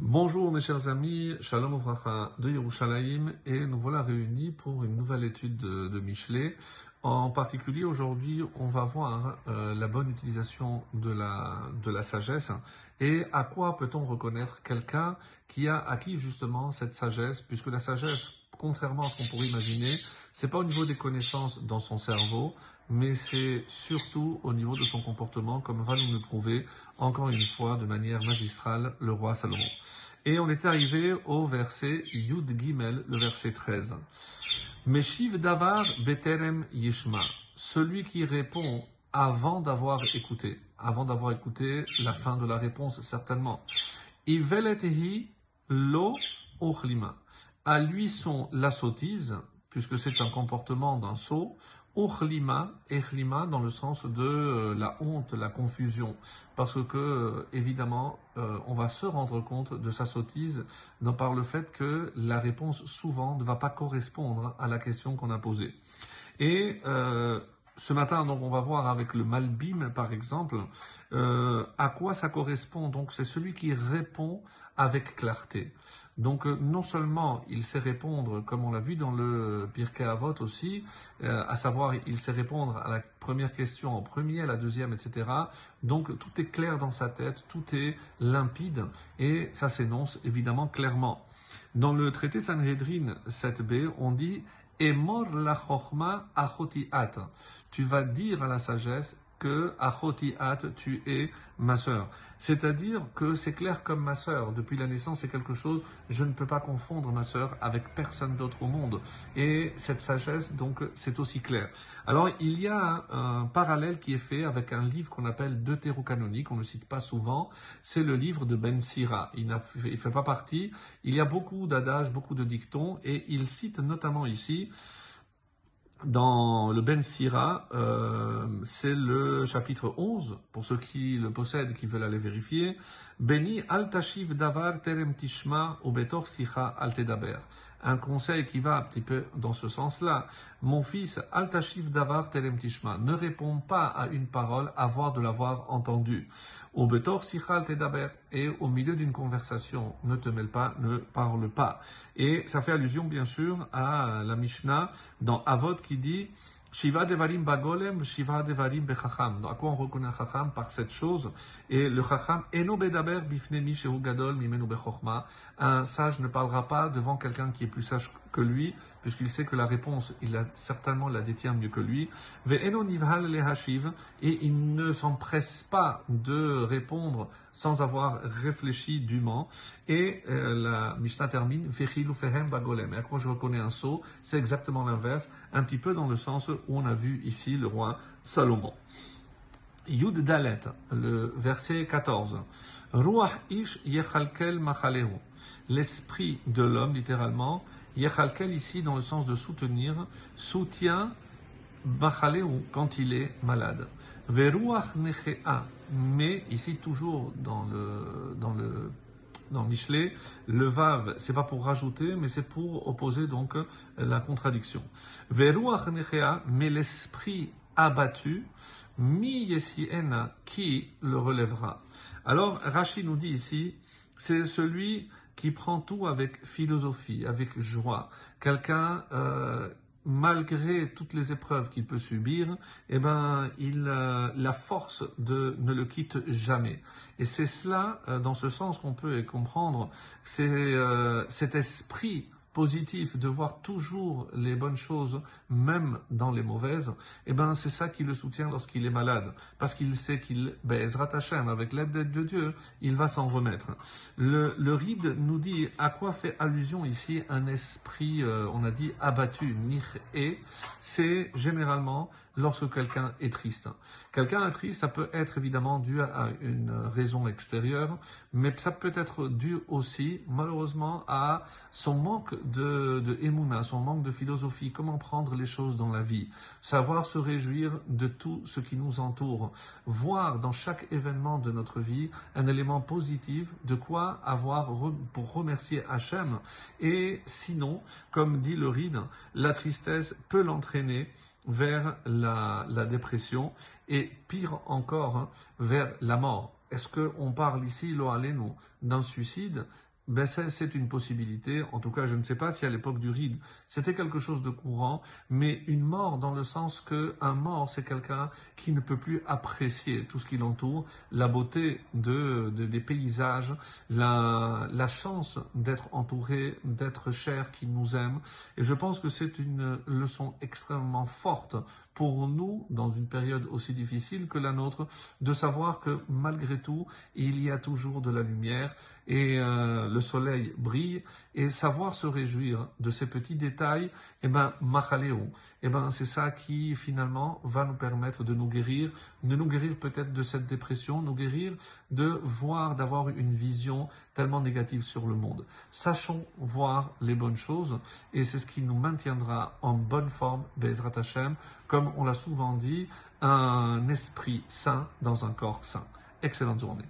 Bonjour mes chers amis, Shalom Uvracha de Yerushalayim. Et nous voilà réunis pour une nouvelle étude de, de Michelet. En particulier aujourd'hui, on va voir euh, la bonne utilisation de la, de la sagesse. Et à quoi peut-on reconnaître quelqu'un qui a acquis justement cette sagesse, puisque la sagesse, contrairement à ce qu'on pourrait imaginer, c'est pas au niveau des connaissances dans son cerveau, mais c'est surtout au niveau de son comportement, comme va nous le prouver encore une fois de manière magistrale le roi Salomon. Et on est arrivé au verset Yud Gimel, le verset 13. Meshiv Davar Beterem Yishma, celui qui répond avant d'avoir écouté, avant d'avoir écouté la fin de la réponse certainement. Iveletehi lo ochlima. À lui sont la sottise, puisque c'est un comportement d'un sot, Ochlima, Echlima dans le sens de euh, la honte, la confusion. Parce que, euh, évidemment, euh, on va se rendre compte de sa sottise par le fait que la réponse souvent ne va pas correspondre à la question qu'on a posée. Et ce matin, donc, on va voir avec le Malbim, par exemple, à quoi ça correspond. Donc, c'est celui qui répond avec clarté. Donc euh, non seulement il sait répondre, comme on l'a vu dans le Pirkei Avot aussi, euh, à savoir il sait répondre à la première question en premier, à la deuxième, etc. Donc tout est clair dans sa tête, tout est limpide et ça s'énonce évidemment clairement. Dans le traité Sanhedrin 7b, on dit Emor la chokma achotiat. Tu vas dire à la sagesse que Achotiat, tu es ma sœur. C'est-à-dire que c'est clair comme ma sœur. Depuis la naissance, c'est quelque chose, je ne peux pas confondre ma sœur avec personne d'autre au monde. Et cette sagesse, donc, c'est aussi clair. Alors, il y a un, parallèle qui est fait avec un livre qu'on appelle Deutérocanonique, on ne le cite pas souvent, c'est le livre de Ben Sira. Il ne fait pas partie. Il y a beaucoup d'adages, beaucoup de dictons, et il cite notamment ici dans le Ben Sira, euh, c'est le chapitre 11, pour ceux qui le possèdent, qui veulent aller vérifier. Beni al tashiv davar terem tishma ou betor sicha al tedaber un conseil qui va un petit peu dans ce sens-là. Mon fils, Altashif Davar Terem Tishma, ne réponds pas à une parole avant de l'avoir entendue. Au Betor Sichal Tedaber, et au milieu d'une conversation, ne te mêle pas, ne parle pas. Et ça fait allusion, bien sûr, à la Mishnah dans Avot qui dit, Shiva devarim bagolem, shiva devarim bechacham. À quoi on reconnaît chacham Par cette chose? Et le chacham, eno bedaber bifnemi gadol mimenu bechokma. Un sage ne parlera pas devant quelqu'un qui est plus sage que lui, puisqu'il sait que la réponse, il a certainement la détient mieux que lui. Et il ne s'empresse pas de répondre sans avoir réfléchi dûment. Et euh, la Mishnah termine. Et à quoi je reconnais un saut C'est exactement l'inverse, un petit peu dans le sens où on a vu ici le roi Salomon. Yud Dalet, le verset 14. Ruach ish yechalkel machalehu. L'esprit de l'homme, littéralement, yechalkel ici dans le sens de soutenir, soutient machalehu quand il est malade. Veruach nechea. Mais ici toujours dans le, dans le dans Michelet, le vav, c'est pas pour rajouter, mais c'est pour opposer donc la contradiction. Veruach nechea, mais l'esprit abattu, mi yesiena, qui le relèvera. Alors, Rachid nous dit ici, c'est celui qui prend tout avec philosophie, avec joie. Quelqu'un euh, malgré toutes les épreuves qu'il peut subir, eh ben, il, euh, la force de ne le quitte jamais. Et c'est cela, euh, dans ce sens, qu'on peut comprendre, c'est euh, cet esprit positif, de voir toujours les bonnes choses, même dans les mauvaises, eh ben, c'est ça qui le soutient lorsqu'il est malade. Parce qu'il sait qu'il, ben, Hashem, avec l'aide de Dieu, il va s'en remettre. Le, le ride nous dit à quoi fait allusion ici un esprit, euh, on a dit abattu, nich et, c'est généralement lorsque quelqu'un est triste. Quelqu'un est triste, ça peut être évidemment dû à une raison extérieure, mais ça peut être dû aussi, malheureusement, à son manque de, de son manque de philosophie, comment prendre les choses dans la vie, savoir se réjouir de tout ce qui nous entoure, voir dans chaque événement de notre vie un élément positif, de quoi avoir pour remercier Hachem. Et sinon, comme dit le Ride, la tristesse peut l'entraîner vers la, dépression et pire encore, hein, vers la mort. Est-ce qu'on parle ici, lo d'un suicide? Ben c'est une possibilité. En tout cas, je ne sais pas si à l'époque du ride, c'était quelque chose de courant, mais une mort dans le sens que un mort, c'est quelqu'un qui ne peut plus apprécier tout ce qui l'entoure, la beauté de, des paysages, la, la chance d'être entouré, d'être cher, qui nous aime. Et je pense que c'est une leçon extrêmement forte pour nous, dans une période aussi difficile que la nôtre, de savoir que malgré tout, il y a toujours de la lumière et euh, le soleil brille et savoir se réjouir de ces petits détails, eh ben, machaléo, eh ben, c'est ça qui finalement va nous permettre de nous guérir, de nous guérir peut-être de cette dépression, nous guérir de voir, d'avoir une vision tellement négative sur le monde. Sachons voir les bonnes choses et c'est ce qui nous maintiendra en bonne forme, Bezrat Hashem, comme on l'a souvent dit, un esprit sain dans un corps sain. Excellente journée.